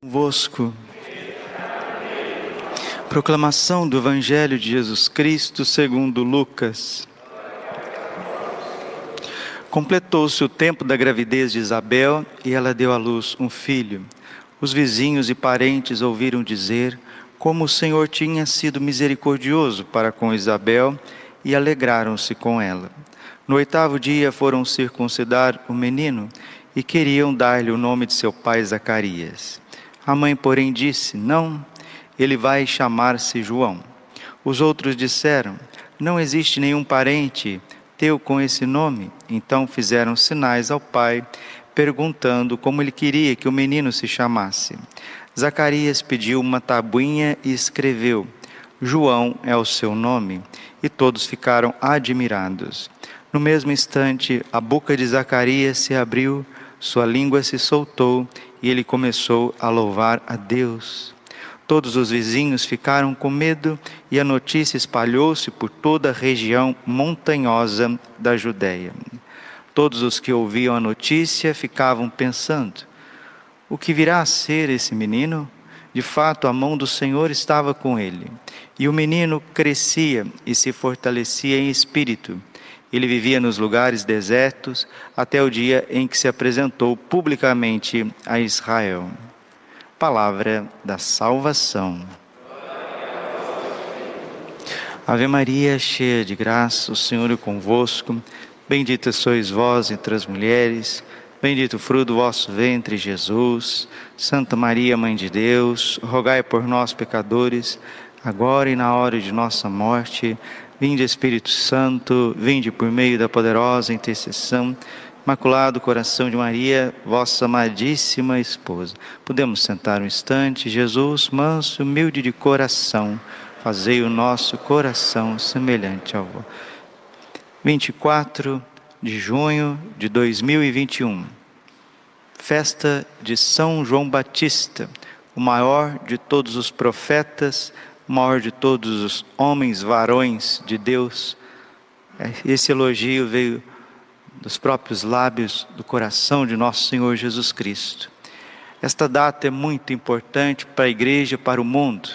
Convosco. Proclamação do Evangelho de Jesus Cristo segundo Lucas. Completou-se o tempo da gravidez de Isabel e ela deu à luz um filho. Os vizinhos e parentes ouviram dizer como o Senhor tinha sido misericordioso para com Isabel e alegraram-se com ela. No oitavo dia foram circuncidar o menino e queriam dar-lhe o nome de seu pai Zacarias. A mãe, porém, disse: Não, ele vai chamar-se João. Os outros disseram: Não existe nenhum parente teu com esse nome. Então fizeram sinais ao pai, perguntando como ele queria que o menino se chamasse. Zacarias pediu uma tabuinha e escreveu: João é o seu nome. E todos ficaram admirados. No mesmo instante, a boca de Zacarias se abriu, sua língua se soltou e ele começou a louvar a Deus. Todos os vizinhos ficaram com medo e a notícia espalhou-se por toda a região montanhosa da Judéia. Todos os que ouviam a notícia ficavam pensando: o que virá a ser esse menino? De fato, a mão do Senhor estava com ele. E o menino crescia e se fortalecia em espírito ele vivia nos lugares desertos até o dia em que se apresentou publicamente a Israel. Palavra da salvação. Ave Maria, cheia de graça, o Senhor é convosco. Bendita sois vós entre as mulheres, bendito o fruto do vosso ventre, Jesus. Santa Maria, Mãe de Deus, rogai por nós, pecadores, agora e na hora de nossa morte. Vinde Espírito Santo, vinde por meio da poderosa intercessão, Imaculado Coração de Maria, vossa amadíssima esposa. Podemos sentar um instante, Jesus, manso humilde de coração, fazei o nosso coração semelhante ao vosso. 24 de junho de 2021, festa de São João Batista, o maior de todos os profetas, maior de todos os homens, varões de Deus. É, esse elogio veio dos próprios lábios do coração de nosso Senhor Jesus Cristo. Esta data é muito importante para a igreja, para o mundo.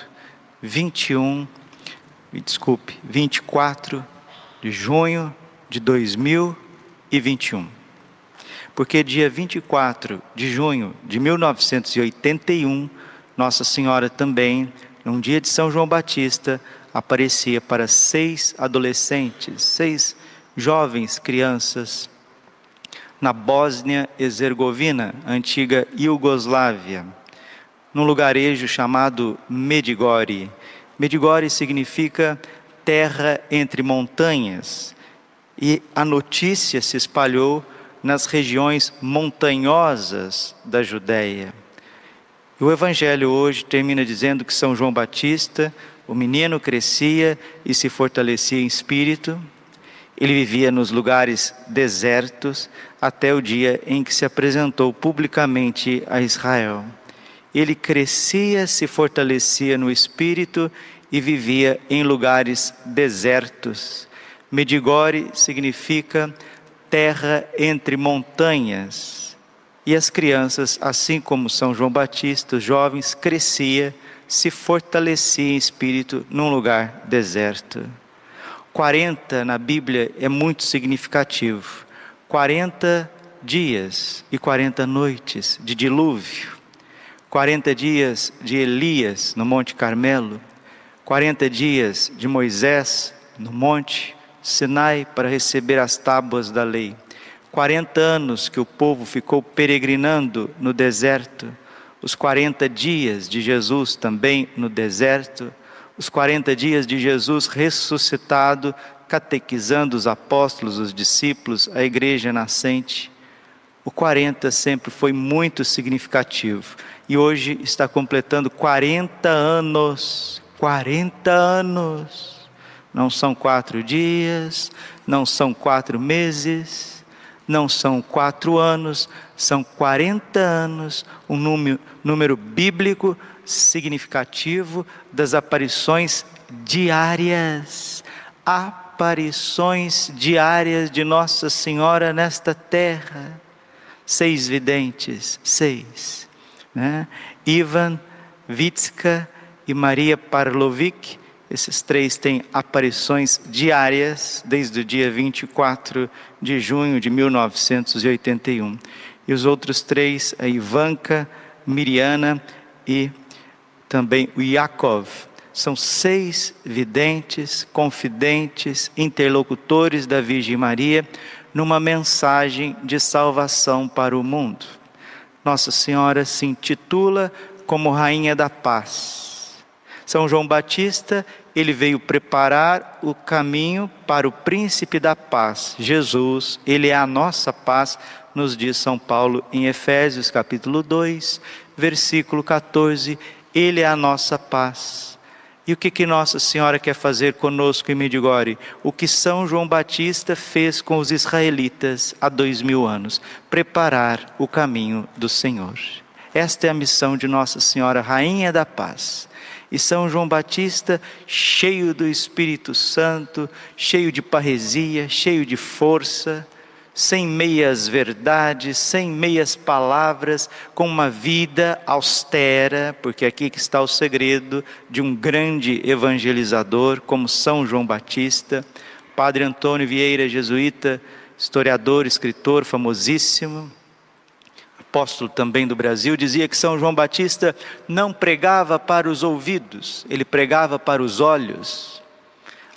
21, me desculpe, 24 de junho de 2021. Porque dia 24 de junho de 1981, Nossa Senhora também num dia de São João Batista, aparecia para seis adolescentes, seis jovens crianças, na Bósnia-Herzegovina, antiga Iugoslávia, num lugarejo chamado Medigori. Medigori significa terra entre montanhas, e a notícia se espalhou nas regiões montanhosas da Judéia. O Evangelho hoje termina dizendo que São João Batista, o menino crescia e se fortalecia em espírito, ele vivia nos lugares desertos até o dia em que se apresentou publicamente a Israel. Ele crescia, se fortalecia no espírito e vivia em lugares desertos. Medigore significa terra entre montanhas. E as crianças, assim como São João Batista, os jovens, crescia, se fortalecia em espírito num lugar deserto. 40 na Bíblia é muito significativo. 40 dias e 40 noites de dilúvio. 40 dias de Elias no Monte Carmelo. 40 dias de Moisés no Monte Sinai para receber as tábuas da lei. 40 anos que o povo ficou peregrinando no deserto, os 40 dias de Jesus também no deserto, os 40 dias de Jesus ressuscitado, catequizando os apóstolos, os discípulos, a igreja nascente. O 40 sempre foi muito significativo e hoje está completando 40 anos. 40 anos. Não são quatro dias, não são quatro meses, não são quatro anos, são 40 anos, um número, número bíblico significativo das aparições diárias. Aparições diárias de Nossa Senhora nesta terra. Seis videntes, seis. né? Ivan Vitska e Maria Parlovic. Esses três têm aparições diárias desde o dia 24 de junho de 1981. E os outros três, a Ivanka, Miriana e também o Yakov. São seis videntes, confidentes, interlocutores da Virgem Maria numa mensagem de salvação para o mundo. Nossa Senhora se intitula como Rainha da Paz. São João Batista, ele veio preparar o caminho para o príncipe da paz, Jesus, ele é a nossa paz, nos diz São Paulo em Efésios capítulo 2, versículo 14, ele é a nossa paz. E o que, que Nossa Senhora quer fazer conosco em Medigore? O que São João Batista fez com os israelitas há dois mil anos: preparar o caminho do Senhor. Esta é a missão de Nossa Senhora, Rainha da Paz. E São João Batista, cheio do Espírito Santo, cheio de parresia, cheio de força, sem meias verdades, sem meias palavras, com uma vida austera, porque aqui que está o segredo de um grande evangelizador como São João Batista, Padre Antônio Vieira, jesuíta, historiador, escritor famosíssimo, apóstolo também do Brasil, dizia que São João Batista não pregava para os ouvidos, ele pregava para os olhos.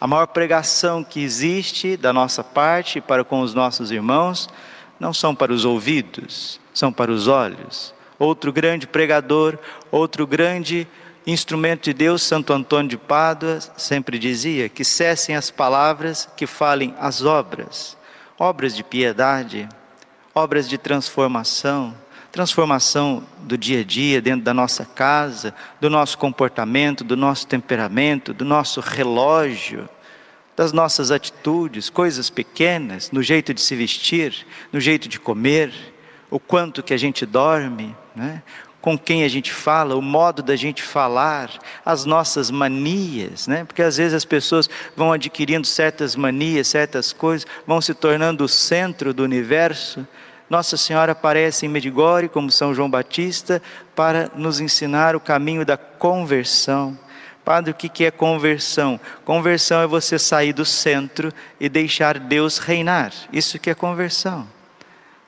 A maior pregação que existe da nossa parte para com os nossos irmãos não são para os ouvidos, são para os olhos. Outro grande pregador, outro grande instrumento de Deus, Santo Antônio de Pádua, sempre dizia que cessem as palavras, que falem as obras, obras de piedade, obras de transformação, transformação do dia a dia, dentro da nossa casa, do nosso comportamento, do nosso temperamento, do nosso relógio, das nossas atitudes, coisas pequenas, no jeito de se vestir, no jeito de comer, o quanto que a gente dorme, né? com quem a gente fala, o modo da gente falar, as nossas manias, né? Porque às vezes as pessoas vão adquirindo certas manias, certas coisas, vão se tornando o centro do universo, nossa Senhora aparece em Medigore, como São João Batista, para nos ensinar o caminho da conversão. Padre, o que é conversão? Conversão é você sair do centro e deixar Deus reinar. Isso que é conversão.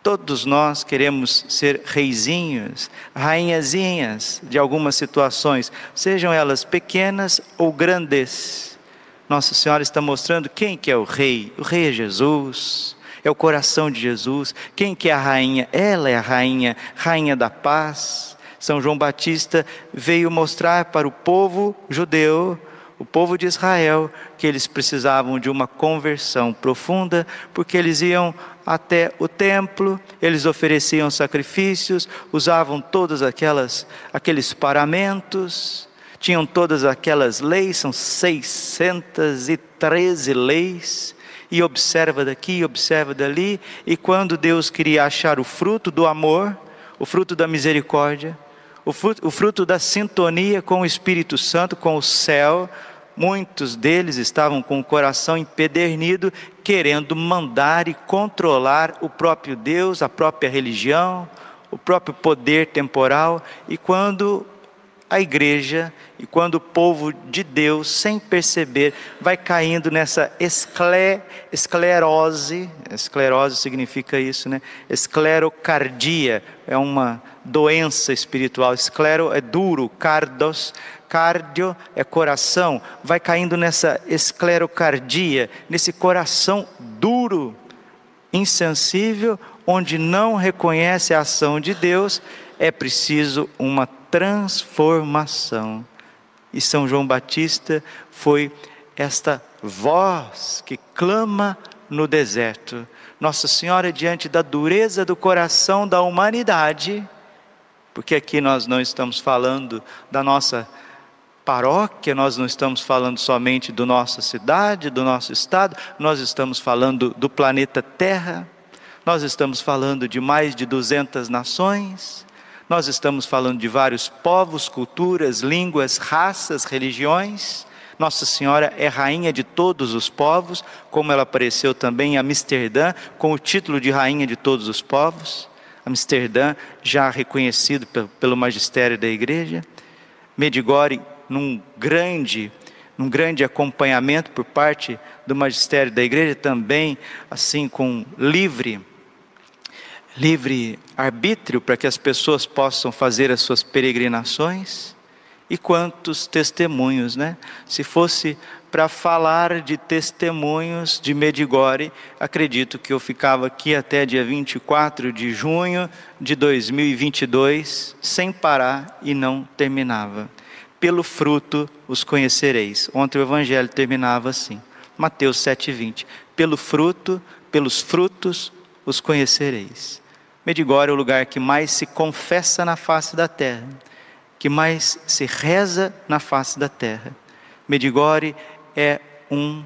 Todos nós queremos ser reizinhos, rainhazinhas de algumas situações, sejam elas pequenas ou grandes. Nossa Senhora está mostrando quem que é o rei. O rei é Jesus é o coração de Jesus. Quem que é a rainha? Ela é a rainha, rainha da paz. São João Batista veio mostrar para o povo judeu, o povo de Israel, que eles precisavam de uma conversão profunda, porque eles iam até o templo, eles ofereciam sacrifícios, usavam todas aquelas aqueles paramentos, tinham todas aquelas leis, são 613 leis, e observa daqui, observa dali, e quando Deus queria achar o fruto do amor, o fruto da misericórdia, o fruto, o fruto da sintonia com o Espírito Santo, com o céu, muitos deles estavam com o coração empedernido, querendo mandar e controlar o próprio Deus, a própria religião, o próprio poder temporal, e quando a igreja e quando o povo de Deus, sem perceber, vai caindo nessa escle, esclerose, esclerose significa isso, né? Esclerocardia é uma doença espiritual. Esclero é duro, cardos, cardio é coração. Vai caindo nessa esclerocardia, nesse coração duro, insensível, onde não reconhece a ação de Deus, é preciso uma transformação. E São João Batista foi esta voz que clama no deserto. Nossa Senhora, diante da dureza do coração da humanidade, porque aqui nós não estamos falando da nossa paróquia, nós não estamos falando somente da nossa cidade, do nosso estado, nós estamos falando do planeta Terra, nós estamos falando de mais de 200 nações, nós estamos falando de vários povos, culturas, línguas, raças, religiões. Nossa Senhora é rainha de todos os povos, como ela apareceu também em Amsterdã, com o título de rainha de todos os povos. Amsterdã, já reconhecido pelo magistério da igreja. Medigore, num grande, num grande acompanhamento por parte do magistério da igreja, também assim com livre livre arbítrio para que as pessoas possam fazer as suas peregrinações. E quantos testemunhos, né? Se fosse para falar de testemunhos de Medigore, acredito que eu ficava aqui até dia 24 de junho de 2022, sem parar e não terminava. Pelo fruto os conhecereis. Ontem o evangelho terminava assim. Mateus 7:20. Pelo fruto, pelos frutos os conhecereis. Medigore é o lugar que mais se confessa na face da terra que mais se reza na face da terra. Medigore é um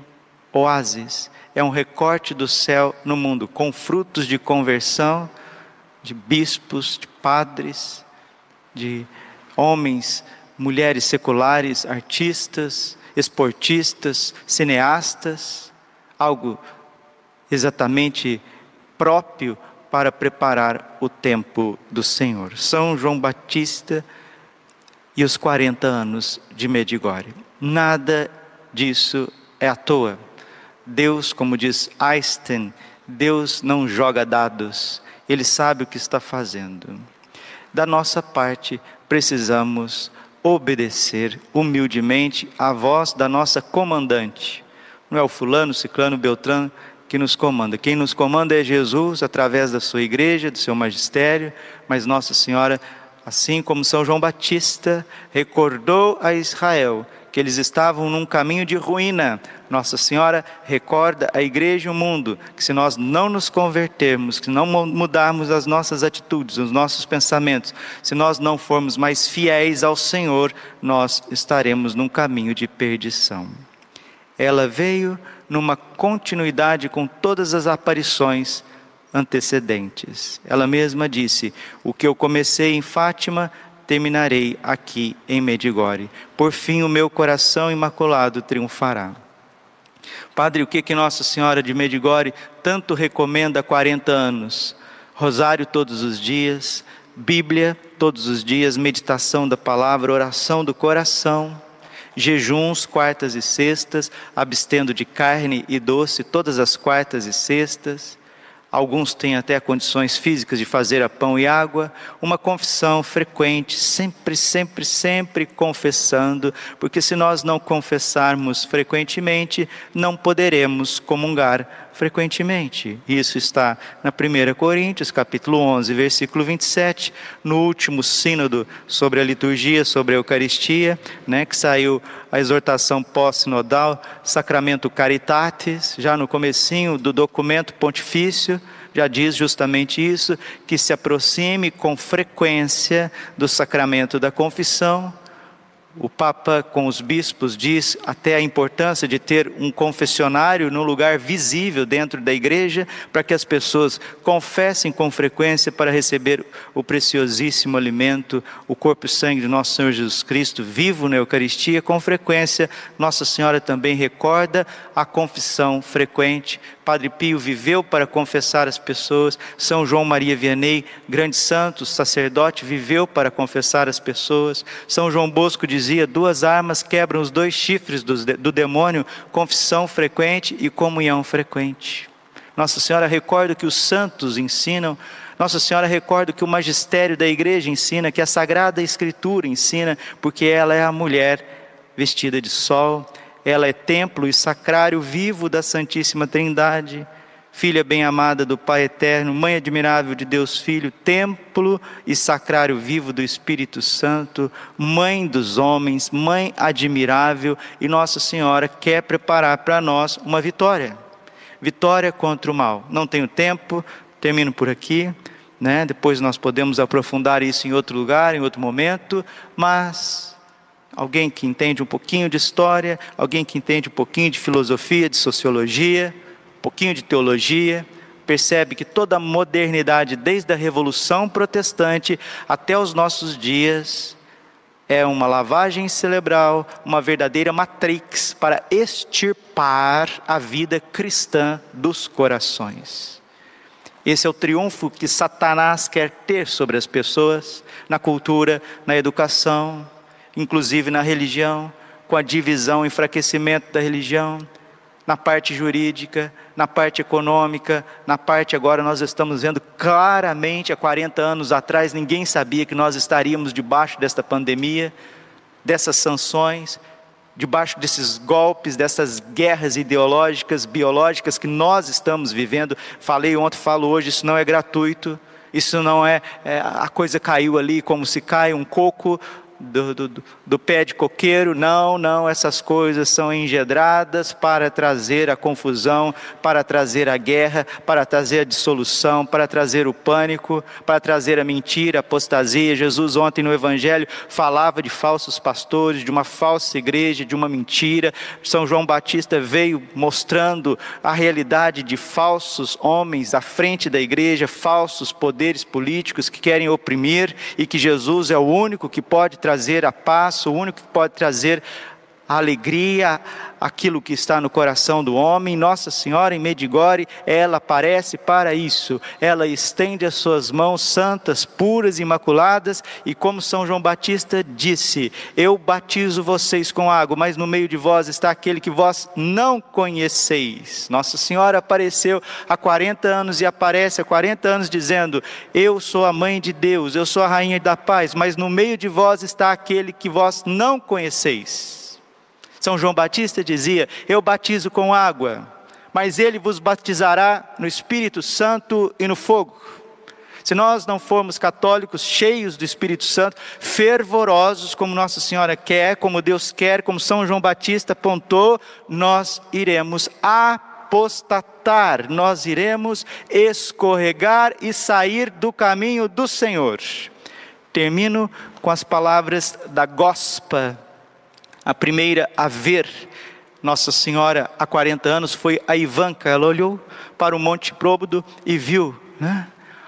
oásis, é um recorte do céu no mundo, com frutos de conversão de bispos, de padres, de homens, mulheres seculares, artistas, esportistas, cineastas, algo exatamente próprio para preparar o tempo do Senhor. São João Batista e os 40 anos de Medigore. Nada disso é à toa. Deus, como diz Einstein, Deus não joga dados, Ele sabe o que está fazendo. Da nossa parte, precisamos obedecer humildemente à voz da nossa comandante. Não é o fulano, ciclano, beltrano que nos comanda. Quem nos comanda é Jesus através da sua igreja, do seu magistério, mas Nossa Senhora Assim como São João Batista recordou a Israel que eles estavam num caminho de ruína, Nossa Senhora recorda a igreja e o mundo que se nós não nos convertermos, se não mudarmos as nossas atitudes, os nossos pensamentos, se nós não formos mais fiéis ao Senhor, nós estaremos num caminho de perdição. Ela veio numa continuidade com todas as aparições antecedentes. Ela mesma disse: O que eu comecei em Fátima, terminarei aqui em Medigore. Por fim, o meu coração imaculado triunfará. Padre, o que que Nossa Senhora de Medigore tanto recomenda há 40 anos? Rosário todos os dias, Bíblia todos os dias, meditação da palavra, oração do coração, jejuns quartas e sextas, abstendo de carne e doce todas as quartas e sextas. Alguns têm até condições físicas de fazer a pão e água, uma confissão frequente, sempre, sempre, sempre confessando, porque se nós não confessarmos frequentemente, não poderemos comungar frequentemente. Isso está na 1 Coríntios, capítulo 11, versículo 27, no último sínodo sobre a liturgia, sobre a Eucaristia, né, que saiu a exortação pós-sinodal, Sacramento Caritatis, já no comecinho do documento pontifício, já diz justamente isso, que se aproxime com frequência do sacramento da confissão, o Papa, com os bispos, diz até a importância de ter um confessionário num lugar visível dentro da igreja, para que as pessoas confessem com frequência para receber o preciosíssimo alimento, o corpo e sangue de nosso Senhor Jesus Cristo, vivo na Eucaristia. Com frequência, Nossa Senhora também recorda a confissão frequente Padre Pio viveu para confessar as pessoas, São João Maria Vianney, grande santo, sacerdote, viveu para confessar as pessoas. São João Bosco dizia: duas armas quebram os dois chifres do, do demônio, confissão frequente e comunhão frequente. Nossa Senhora recorda que os santos ensinam, Nossa Senhora recorda que o magistério da igreja ensina, que a Sagrada Escritura ensina, porque ela é a mulher vestida de sol, ela é templo e sacrário vivo da Santíssima Trindade, filha bem-amada do Pai Eterno, mãe admirável de Deus Filho, templo e sacrário vivo do Espírito Santo, mãe dos homens, mãe admirável, e Nossa Senhora quer preparar para nós uma vitória. Vitória contra o mal. Não tenho tempo, termino por aqui. Né? Depois nós podemos aprofundar isso em outro lugar, em outro momento, mas alguém que entende um pouquinho de história, alguém que entende um pouquinho de filosofia, de sociologia, pouquinho de teologia, percebe que toda a modernidade, desde a Revolução Protestante até os nossos dias, é uma lavagem cerebral, uma verdadeira matrix para extirpar a vida cristã dos corações. Esse é o triunfo que Satanás quer ter sobre as pessoas, na cultura, na educação, inclusive na religião, com a divisão, enfraquecimento da religião, na parte jurídica, na parte econômica, na parte agora nós estamos vendo claramente, há 40 anos atrás, ninguém sabia que nós estaríamos debaixo desta pandemia, dessas sanções, debaixo desses golpes, dessas guerras ideológicas, biológicas que nós estamos vivendo. Falei ontem, falo hoje, isso não é gratuito. Isso não é, é a coisa caiu ali como se cai um coco do, do, do, pé de coqueiro, não, não, essas coisas são engedradas para trazer a confusão, para trazer a guerra, para trazer a dissolução, para trazer o pânico, para trazer a mentira, a apostasia. Jesus, ontem no Evangelho, falava de falsos pastores, de uma falsa igreja, de uma mentira. São João Batista veio mostrando a realidade de falsos homens à frente da igreja, falsos poderes políticos que querem oprimir e que Jesus é o único que pode trazer trazer a paz, o único que pode trazer a alegria, aquilo que está no coração do homem. Nossa Senhora em Medigore, ela aparece para isso. Ela estende as suas mãos santas, puras, imaculadas, e como São João Batista disse: Eu batizo vocês com água, mas no meio de vós está aquele que vós não conheceis. Nossa Senhora apareceu há 40 anos e aparece há 40 anos dizendo: Eu sou a mãe de Deus, eu sou a rainha da paz, mas no meio de vós está aquele que vós não conheceis. São João Batista dizia: Eu batizo com água, mas ele vos batizará no Espírito Santo e no fogo. Se nós não formos católicos cheios do Espírito Santo, fervorosos como Nossa Senhora quer, como Deus quer, como São João Batista apontou, nós iremos apostatar, nós iremos escorregar e sair do caminho do Senhor. Termino com as palavras da Gospa a primeira a ver Nossa Senhora há 40 anos foi a Ivanka. Ela olhou para o Monte Próbodo e viu né?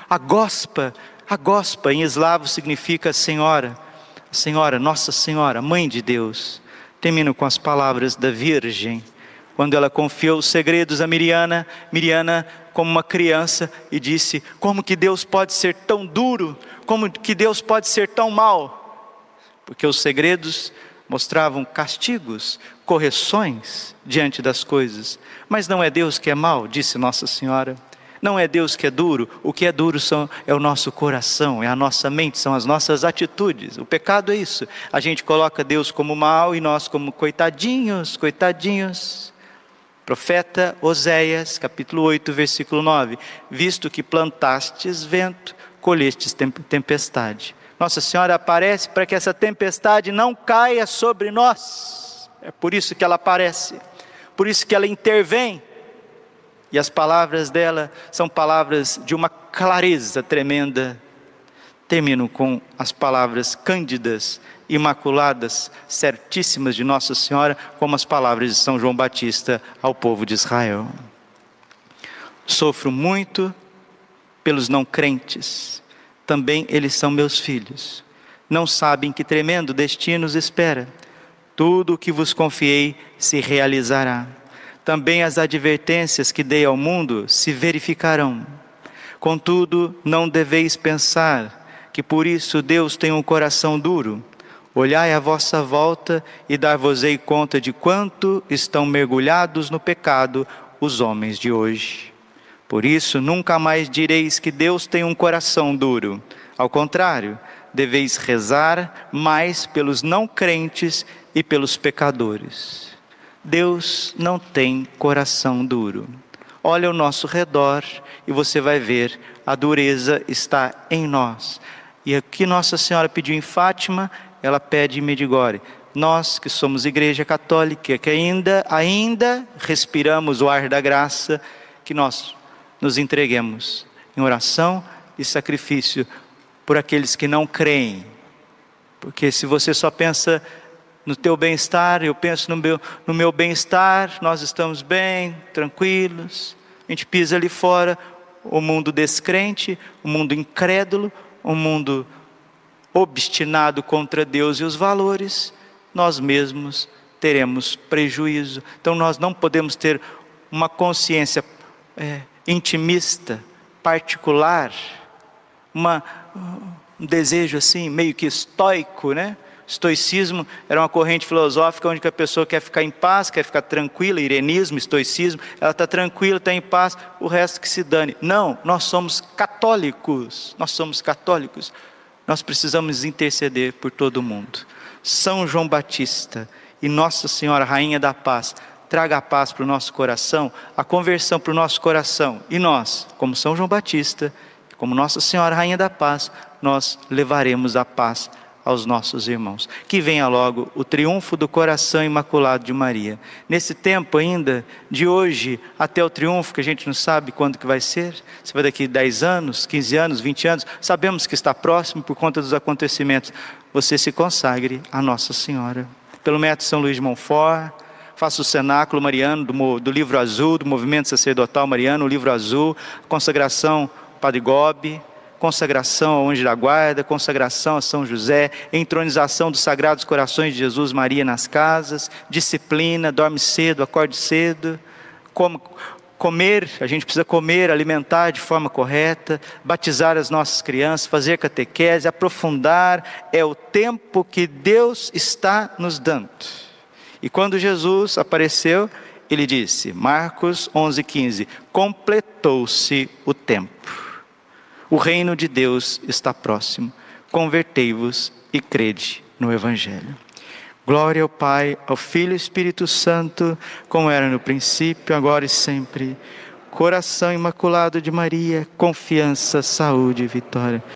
a gospa. A gospa em eslavo significa Senhora. Senhora, Nossa Senhora, Mãe de Deus. Termino com as palavras da Virgem. Quando ela confiou os segredos a Miriana, Miriana, como uma criança, e disse: Como que Deus pode ser tão duro? Como que Deus pode ser tão mal? Porque os segredos mostravam castigos, correções diante das coisas. Mas não é Deus que é mau, disse Nossa Senhora. Não é Deus que é duro, o que é duro são, é o nosso coração, é a nossa mente, são as nossas atitudes. O pecado é isso. A gente coloca Deus como mal e nós como coitadinhos, coitadinhos. Profeta Oséias, capítulo 8, versículo 9: Visto que plantastes vento, colhestes tempestade. Nossa Senhora aparece para que essa tempestade não caia sobre nós. É por isso que ela aparece, por isso que ela intervém. E as palavras dela são palavras de uma clareza tremenda. Termino com as palavras cândidas, imaculadas, certíssimas de Nossa Senhora, como as palavras de São João Batista ao povo de Israel. Sofro muito pelos não crentes, também eles são meus filhos. Não sabem que tremendo destino os espera. Tudo o que vos confiei se realizará. Também as advertências que dei ao mundo se verificarão. Contudo, não deveis pensar que por isso Deus tem um coração duro. Olhai à vossa volta e dar-vos-ei conta de quanto estão mergulhados no pecado os homens de hoje. Por isso, nunca mais direis que Deus tem um coração duro. Ao contrário, deveis rezar mais pelos não crentes e pelos pecadores. Deus não tem coração duro. Olha ao nosso redor e você vai ver a dureza está em nós. E aqui Nossa Senhora pediu em Fátima, ela pede em Medigore. Nós que somos igreja católica, que ainda ainda respiramos o ar da graça, que nós nos entreguemos em oração e sacrifício por aqueles que não creem. Porque se você só pensa no teu bem-estar, eu penso no meu, no meu bem-estar, nós estamos bem, tranquilos, a gente pisa ali fora, o mundo descrente, o mundo incrédulo, o mundo obstinado contra Deus e os valores, nós mesmos teremos prejuízo. Então nós não podemos ter uma consciência é, intimista, particular, uma, um desejo assim, meio que estoico, né? Estoicismo era uma corrente filosófica onde a pessoa quer ficar em paz, quer ficar tranquila, irenismo, estoicismo, ela está tranquila, está em paz, o resto que se dane. Não, nós somos católicos, nós somos católicos. Nós precisamos interceder por todo mundo. São João Batista e Nossa Senhora, Rainha da Paz, traga a paz para o nosso coração, a conversão para o nosso coração. E nós, como São João Batista, como Nossa Senhora, Rainha da Paz, nós levaremos a paz aos nossos irmãos. Que venha logo o triunfo do coração imaculado de Maria. Nesse tempo ainda, de hoje até o triunfo, que a gente não sabe quando que vai ser, se vai daqui 10 anos, 15 anos, 20 anos, sabemos que está próximo por conta dos acontecimentos. Você se consagre a Nossa Senhora. Pelo método São Luís de Montfort, faça o cenáculo mariano do, do livro azul, do movimento sacerdotal mariano, o livro azul, consagração Padre Gobi, consagração ao anjo da guarda, consagração a São José, entronização dos sagrados corações de Jesus Maria nas casas, disciplina, dorme cedo, acorde cedo, como, comer, a gente precisa comer, alimentar de forma correta, batizar as nossas crianças, fazer catequese, aprofundar, é o tempo que Deus está nos dando. E quando Jesus apareceu, ele disse, Marcos 11:15, completou-se o tempo. O reino de Deus está próximo. Convertei-vos e crede no Evangelho. Glória ao Pai, ao Filho e Espírito Santo, como era no princípio, agora e sempre. Coração imaculado de Maria, confiança, saúde e vitória.